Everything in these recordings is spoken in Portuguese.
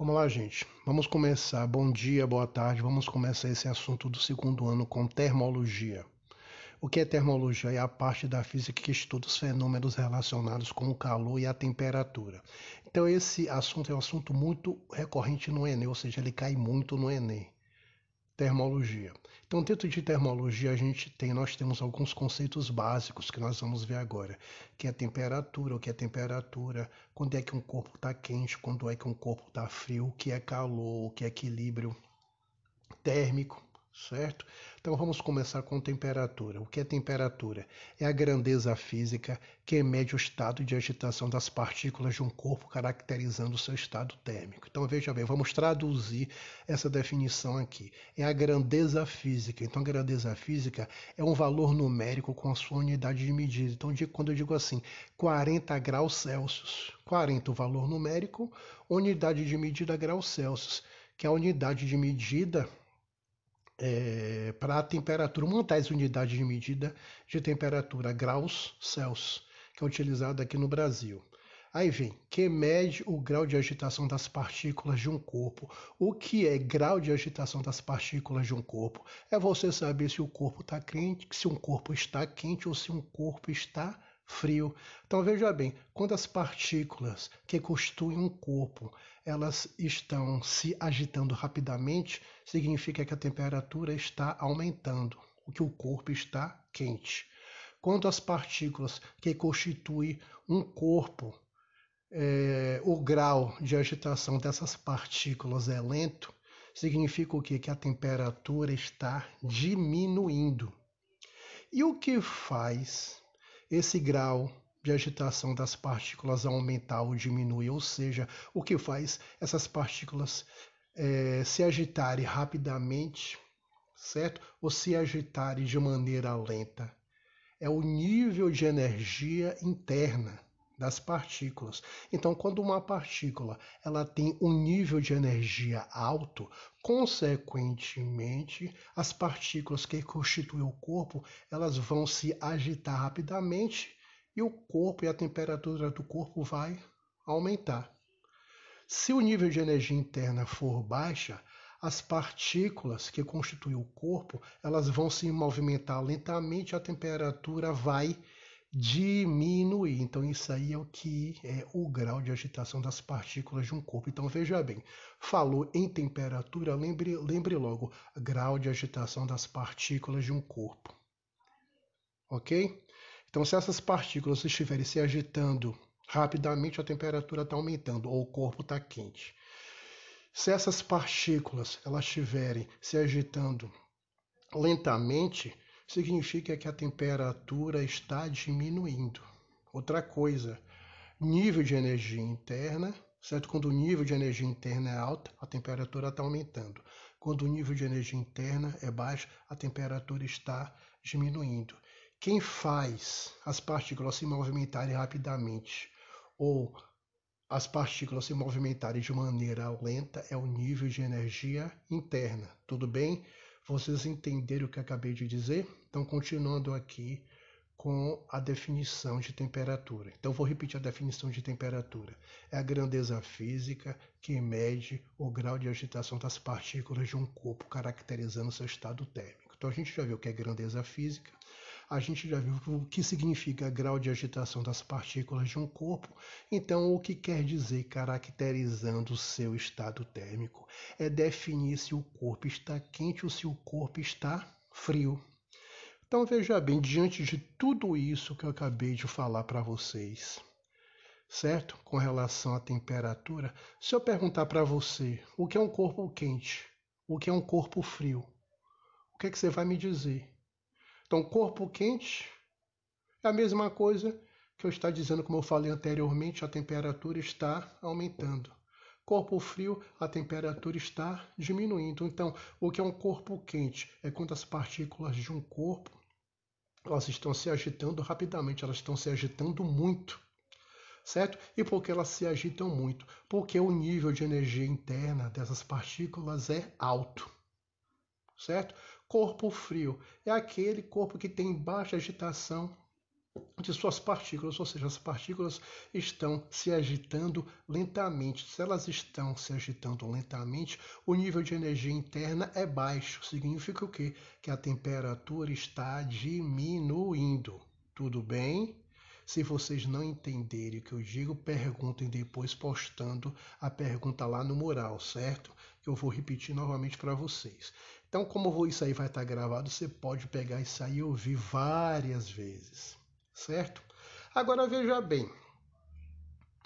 Vamos lá, gente. Vamos começar. Bom dia, boa tarde. Vamos começar esse assunto do segundo ano com termologia. O que é termologia? É a parte da física que estuda os fenômenos relacionados com o calor e a temperatura. Então, esse assunto é um assunto muito recorrente no Enem, ou seja, ele cai muito no Enem termologia. Então, dentro de termologia, a gente tem, nós temos alguns conceitos básicos que nós vamos ver agora, que é temperatura, o que é temperatura, quando é que um corpo está quente, quando é que um corpo está frio, o que é calor, o que é equilíbrio térmico, certo? Então vamos começar com temperatura. O que é temperatura? É a grandeza física que mede o estado de agitação das partículas de um corpo, caracterizando o seu estado térmico. Então veja bem, vamos traduzir essa definição aqui. É a grandeza física. Então a grandeza física é um valor numérico com a sua unidade de medida. Então quando eu digo assim, 40 graus Celsius, 40 o valor numérico, unidade de medida graus Celsius, que é a unidade de medida é, para a temperatura, uma das unidades de medida de temperatura, graus Celsius, que é utilizada aqui no Brasil. Aí vem, que mede o grau de agitação das partículas de um corpo. O que é grau de agitação das partículas de um corpo? É você saber se o corpo está quente, se um corpo está quente ou se um corpo está frio. Então veja bem, quando as partículas que constituem um corpo, elas estão se agitando rapidamente, significa que a temperatura está aumentando, o que o corpo está quente. Quando as partículas que constituem um corpo, é, o grau de agitação dessas partículas é lento, significa o quê? Que a temperatura está diminuindo. E o que faz esse grau de agitação das partículas aumentar ou diminuir, ou seja, o que faz essas partículas é, se agitarem rapidamente, certo? Ou se agitarem de maneira lenta. É o nível de energia interna das partículas. Então, quando uma partícula ela tem um nível de energia alto, consequentemente, as partículas que constituem o corpo, elas vão se agitar rapidamente e o corpo e a temperatura do corpo vai aumentar. Se o nível de energia interna for baixa, as partículas que constituem o corpo, elas vão se movimentar lentamente, a temperatura vai diminuir. Então, isso aí é o que é o grau de agitação das partículas de um corpo. Então, veja bem, falou em temperatura, lembre, lembre logo, grau de agitação das partículas de um corpo. Ok? Então, se essas partículas estiverem se agitando rapidamente, a temperatura está aumentando ou o corpo está quente. Se essas partículas elas estiverem se agitando lentamente, significa que a temperatura está diminuindo. Outra coisa, nível de energia interna, certo? Quando o nível de energia interna é alto, a temperatura está aumentando. Quando o nível de energia interna é baixo, a temperatura está diminuindo. Quem faz as partículas se movimentarem rapidamente ou as partículas se movimentarem de maneira lenta é o nível de energia interna. Tudo bem? Vocês entenderam o que acabei de dizer? Então, continuando aqui com a definição de temperatura. Então, vou repetir a definição de temperatura. É a grandeza física que mede o grau de agitação das partículas de um corpo, caracterizando seu estado térmico. Então, a gente já viu o que é grandeza física, a gente já viu o que significa grau de agitação das partículas de um corpo. Então, o que quer dizer caracterizando o seu estado térmico é definir se o corpo está quente ou se o corpo está frio. Então, veja bem, diante de tudo isso que eu acabei de falar para vocês, certo? Com relação à temperatura, se eu perguntar para você o que é um corpo quente, o que é um corpo frio, o que, é que você vai me dizer? Então, corpo quente é a mesma coisa que eu estou dizendo, como eu falei anteriormente, a temperatura está aumentando. Corpo frio, a temperatura está diminuindo. Então, o que é um corpo quente? É quando as partículas de um corpo elas estão se agitando rapidamente, elas estão se agitando muito. Certo? E por que elas se agitam muito? Porque o nível de energia interna dessas partículas é alto certo? Corpo frio é aquele corpo que tem baixa agitação de suas partículas, ou seja, as partículas estão se agitando lentamente. Se elas estão se agitando lentamente, o nível de energia interna é baixo. Significa o quê? Que a temperatura está diminuindo. Tudo bem? Se vocês não entenderem o que eu digo, perguntem depois postando a pergunta lá no mural, certo? Eu vou repetir novamente para vocês. Então, como isso aí vai estar gravado, você pode pegar isso aí e ouvir várias vezes certo? Agora veja bem,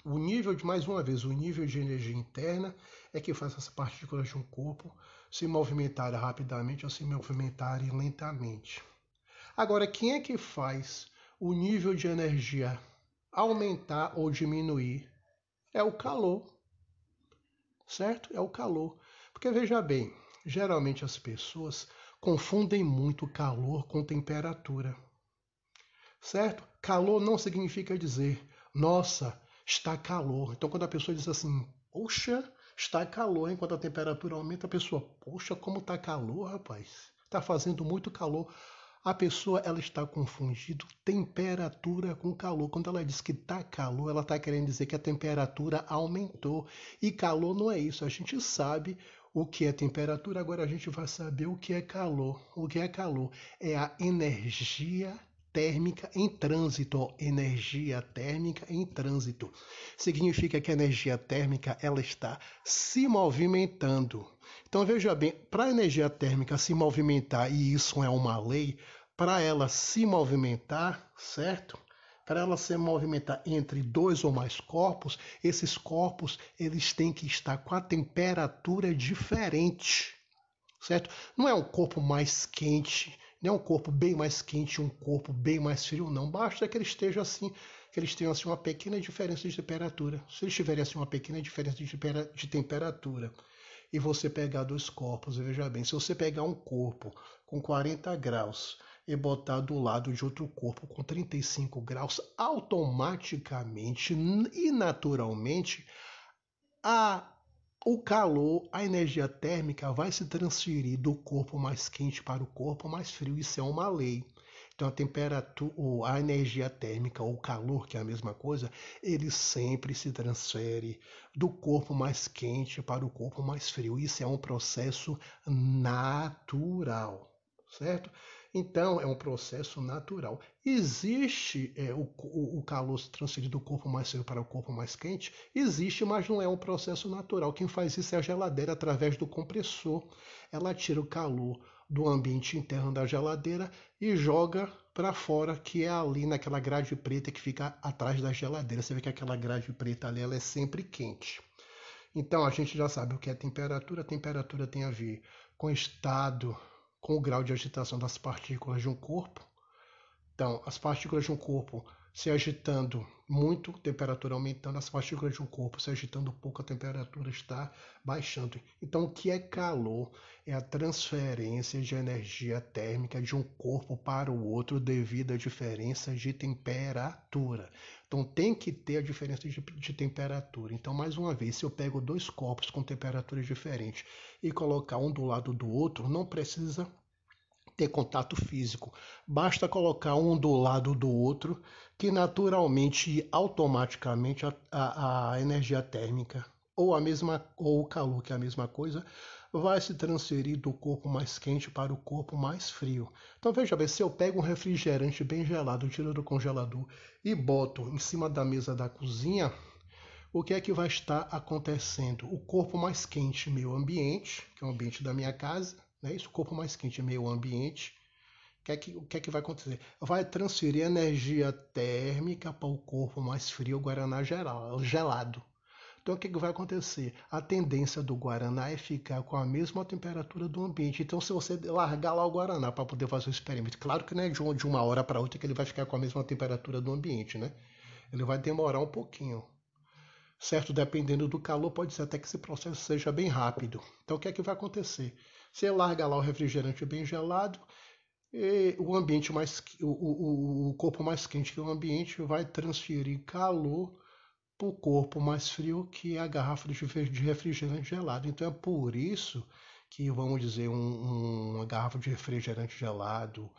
o nível de, mais uma vez, o nível de energia interna é que faz as partículas de um corpo se movimentarem rapidamente ou se movimentarem lentamente. Agora, quem é que faz o nível de energia aumentar ou diminuir? É o calor, certo? É o calor. Porque veja bem, geralmente as pessoas confundem muito calor com temperatura certo? Calor não significa dizer, nossa, está calor. Então, quando a pessoa diz assim, poxa, está calor, enquanto a temperatura aumenta, a pessoa, poxa, como está calor, rapaz. Está fazendo muito calor. A pessoa ela está confundindo temperatura com calor. Quando ela diz que está calor, ela está querendo dizer que a temperatura aumentou. E calor não é isso. A gente sabe o que é temperatura, agora a gente vai saber o que é calor. O que é calor? É a energia térmica em trânsito, energia térmica em trânsito. Significa que a energia térmica ela está se movimentando. Então veja bem, para a energia térmica se movimentar, e isso é uma lei, para ela se movimentar, certo? Para ela se movimentar entre dois ou mais corpos, esses corpos eles têm que estar com a temperatura diferente, certo? Não é um corpo mais quente nem um corpo bem mais quente, um corpo bem mais frio, não. Basta que ele esteja assim, que eles tenham assim, uma pequena diferença de temperatura. Se eles tiverem assim, uma pequena diferença de temperatura e você pegar dois corpos, veja bem, se você pegar um corpo com 40 graus e botar do lado de outro corpo com 35 graus, automaticamente e naturalmente a o calor, a energia térmica vai se transferir do corpo mais quente para o corpo mais frio. Isso é uma lei. Então a temperatura, a energia térmica ou calor, que é a mesma coisa, ele sempre se transfere do corpo mais quente para o corpo mais frio. Isso é um processo natural, certo? Então, é um processo natural. Existe é, o, o, calor se transferir do corpo mais frio para o corpo mais quente? Existe, mas não é um processo natural. Quem faz isso é a geladeira através do compressor. Ela tira o calor do ambiente interno da geladeira e joga para fora, que é ali naquela grade preta que fica atrás da geladeira. Você vê que aquela grade preta ali ela é sempre quente. Então a gente já sabe o que é temperatura. A temperatura tem a ver com estado com o grau de agitação das partículas de um corpo. Então, as partículas de um corpo se agitando muito, temperatura aumentando, as partículas de um corpo se agitando pouco, a temperatura está baixando. Então, o que é calor? É a transferência de energia térmica de um corpo para o outro devido à diferença de temperatura. Então, tem que ter a diferença de, de temperatura. Então, mais uma vez, se eu pego dois corpos com temperaturas diferentes e colocar um do lado do outro, não precisa ter contato físico. Basta colocar um do lado do outro, que naturalmente e automaticamente a, a, a energia térmica ou a mesma ou o calor, que é a mesma coisa, vai se transferir do corpo mais quente para o corpo mais frio. Então veja bem, se eu pego um refrigerante bem gelado, tiro do congelador e boto em cima da mesa da cozinha, o que é que vai estar acontecendo? O corpo mais quente, meu ambiente, que é o ambiente da minha casa, né? Isso, o corpo mais quente, meio ambiente. Que, é que, o que é que vai acontecer? Vai transferir energia térmica para o corpo mais frio, o Guaraná geral, gelado. Então o que, é que vai acontecer? A tendência do Guaraná é ficar com a mesma temperatura do ambiente. Então, se você largar lá o Guaraná para poder fazer o experimento, claro que não é de uma hora para outra que ele vai ficar com a mesma temperatura do ambiente, né? Ele vai demorar um pouquinho. Certo? Dependendo do calor, pode ser até que esse processo seja bem rápido. Então, o que é que vai acontecer? Você larga lá o refrigerante bem gelado, o ambiente mais o, o, o corpo mais quente que o ambiente vai transferir calor para o corpo mais frio que é a garrafa de refrigerante gelado. Então é por isso que vamos dizer um, um, uma garrafa de refrigerante gelado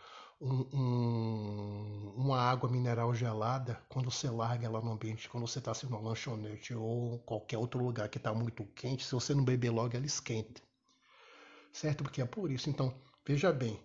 um, uma água mineral gelada, quando você larga ela no ambiente, quando você está assim numa lanchonete ou qualquer outro lugar que está muito quente, se você não beber logo, ela esquenta. Certo? Porque é por isso. Então, veja bem,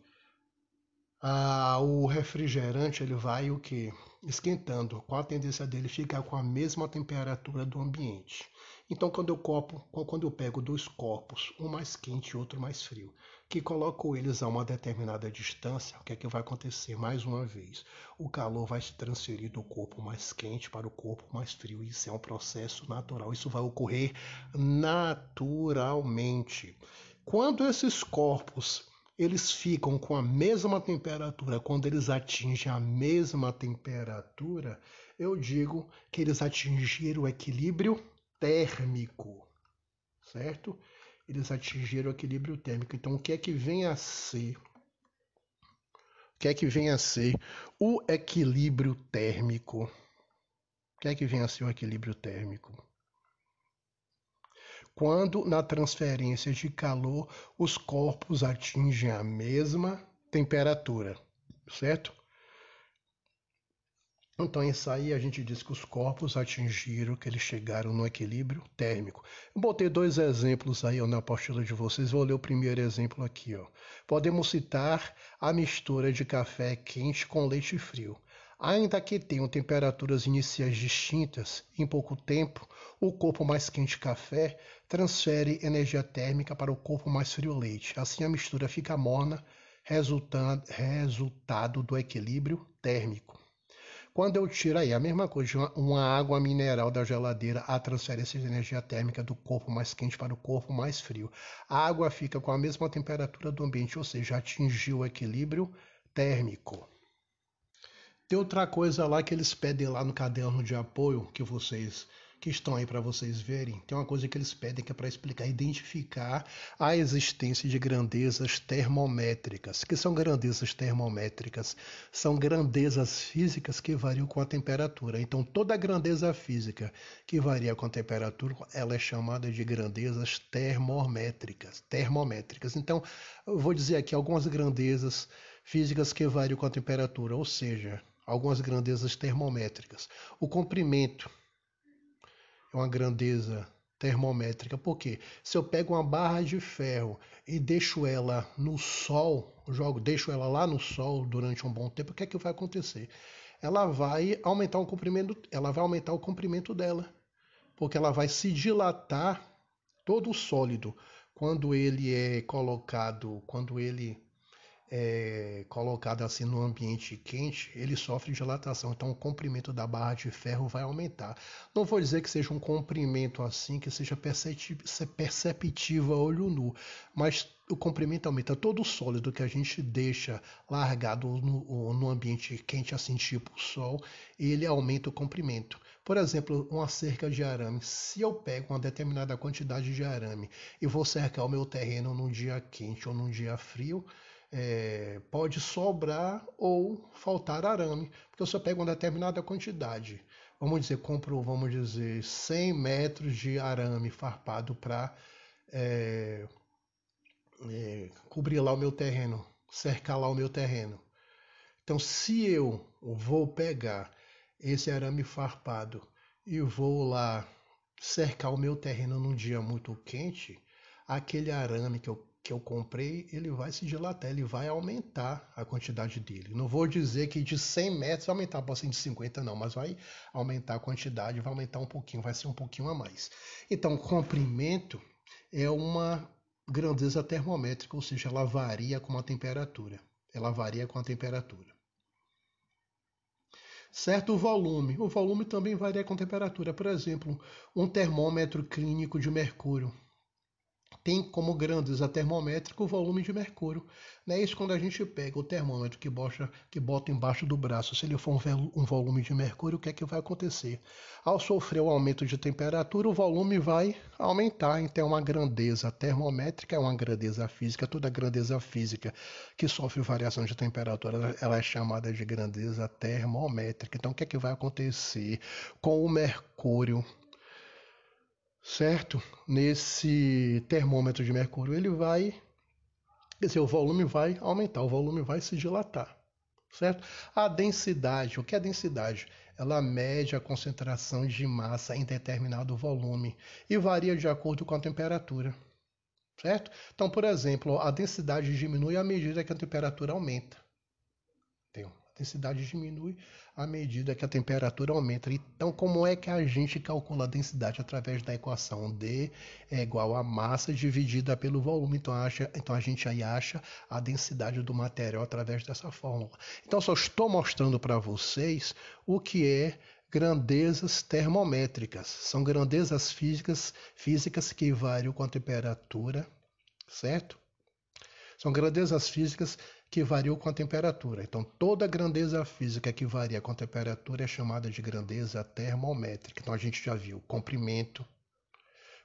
ah, o refrigerante ele vai o que? Esquentando. Qual a tendência dele? Ficar com a mesma temperatura do ambiente. Então, quando eu, copo, quando eu pego dois corpos, um mais quente e outro mais frio, que coloco eles a uma determinada distância, o que é que vai acontecer? Mais uma vez, o calor vai se transferir do corpo mais quente para o corpo mais frio. Isso é um processo natural. Isso vai ocorrer naturalmente. Quando esses corpos eles ficam com a mesma temperatura, quando eles atingem a mesma temperatura, eu digo que eles atingiram o equilíbrio térmico, certo? Eles atingiram o equilíbrio térmico. Então, o que é que vem a ser? O que é que vem a ser o equilíbrio térmico? O que é que vem a ser o equilíbrio térmico? Quando na transferência de calor os corpos atingem a mesma temperatura, certo? Então, isso aí a gente diz que os corpos atingiram, que eles chegaram no equilíbrio térmico. Eu botei dois exemplos aí ó, na apostila de vocês, vou ler o primeiro exemplo aqui. Ó. Podemos citar a mistura de café quente com leite frio. Ainda que tenham temperaturas iniciais distintas, em pouco tempo, o corpo mais quente café transfere energia térmica para o corpo mais frio leite. Assim a mistura fica morna, resultado, do equilíbrio térmico. Quando eu tiro aí a mesma coisa, uma água mineral da geladeira, a transferência de energia térmica do corpo mais quente para o corpo mais frio. A água fica com a mesma temperatura do ambiente, ou seja, atingiu o equilíbrio térmico. Tem outra coisa lá que eles pedem lá no caderno de apoio que vocês que estão aí para vocês verem, tem uma coisa que eles pedem que é para explicar, identificar a existência de grandezas termométricas. que são grandezas termométricas? São grandezas físicas que variam com a temperatura. Então, toda grandeza física que varia com a temperatura, ela é chamada de grandezas termométricas. Termométricas. Então, eu vou dizer aqui algumas grandezas físicas que variam com a temperatura, ou seja, algumas grandezas termométricas. O comprimento é uma grandeza termométrica. Porque se eu pego uma barra de ferro e deixo ela no sol, jogo, deixo ela lá no sol durante um bom tempo, o que é que vai acontecer? Ela vai aumentar o comprimento, ela vai aumentar o comprimento dela, porque ela vai se dilatar todo o sólido quando ele é colocado, quando ele é, colocado assim no ambiente quente, ele sofre dilatação. Então o comprimento da barra de ferro vai aumentar. Não vou dizer que seja um comprimento assim que seja perceptível a olho nu, mas o comprimento aumenta. Todo o sólido que a gente deixa largado no, no ambiente quente, assim tipo sol, ele aumenta o comprimento. Por exemplo, uma cerca de arame. Se eu pego uma determinada quantidade de arame e vou cercar o meu terreno num dia quente ou num dia frio, é, pode sobrar ou faltar arame, porque você pega uma determinada quantidade. Vamos dizer, compro, vamos dizer, 100 metros de arame farpado para é, é, cobrir lá o meu terreno, cercar lá o meu terreno. Então, se eu vou pegar esse arame farpado e vou lá cercar o meu terreno num dia muito quente, aquele arame que eu que eu comprei, ele vai se dilatar, ele vai aumentar a quantidade dele. Não vou dizer que de 100 metros vai aumentar para de 50 não, mas vai aumentar a quantidade, vai aumentar um pouquinho, vai ser um pouquinho a mais. Então, comprimento é uma grandeza termométrica, ou seja, ela varia com a temperatura. Ela varia com a temperatura. Certo volume. O volume também varia com a temperatura. Por exemplo, um termômetro clínico de mercúrio tem como grandeza termométrica o volume de mercúrio. Né? Isso quando a gente pega o termômetro que bota, que bota embaixo do braço, se ele for um, volume de mercúrio, o que é que vai acontecer? Ao sofrer o aumento de temperatura, o volume vai aumentar. Então, é uma grandeza termométrica é uma grandeza física. Toda grandeza física que sofre variação de temperatura, ela é chamada de grandeza termométrica. Então, o que é que vai acontecer com o mercúrio? Certo? Nesse termômetro de mercúrio, ele vai, quer dizer, o volume vai aumentar, o volume vai se dilatar, certo? A densidade, o que é densidade? Ela mede a concentração de massa em determinado volume e varia de acordo com a temperatura, certo? Então, por exemplo, a densidade diminui à medida que a temperatura aumenta. Tem densidade diminui à medida que a temperatura aumenta. Então, como é que a gente calcula a densidade através da equação D é igual a massa dividida pelo volume? Então, acha, então a gente aí acha a densidade do material através dessa fórmula. Então, só estou mostrando para vocês o que é grandezas termométricas. São grandezas físicas, físicas que variam com a temperatura, certo? São grandezas físicas que variam com a temperatura. Então, toda grandeza física que varia com a temperatura é chamada de grandeza termométrica. Então, a gente já viu comprimento,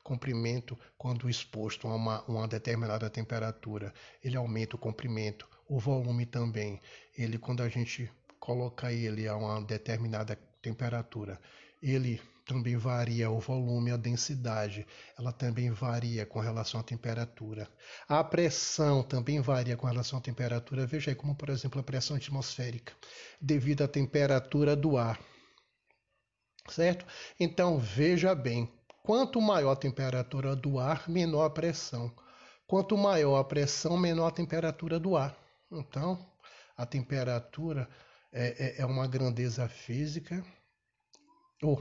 comprimento quando exposto a uma, uma determinada temperatura, ele aumenta o comprimento, o volume também. Ele, quando a gente coloca ele a uma determinada temperatura, ele também varia o volume, a densidade, ela também varia com relação à temperatura. A pressão também varia com relação à temperatura. Veja aí como, por exemplo, a pressão atmosférica, devido à temperatura do ar. Certo? Então, veja bem, quanto maior a temperatura do ar, menor a pressão. Quanto maior a pressão, menor a temperatura do ar. Então, a temperatura é, é, é uma grandeza física, ou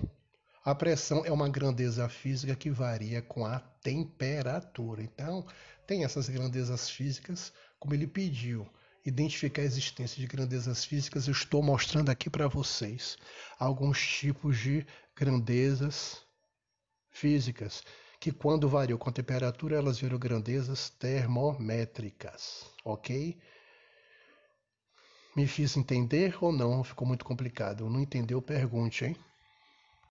a pressão é uma grandeza física que varia com a temperatura. Então, tem essas grandezas físicas, como ele pediu. Identificar a existência de grandezas físicas, eu estou mostrando aqui para vocês alguns tipos de grandezas físicas, que quando variam com a temperatura, elas viram grandezas termométricas, ok? Me fiz entender ou não? Ficou muito complicado. Não entendeu? Pergunte, hein?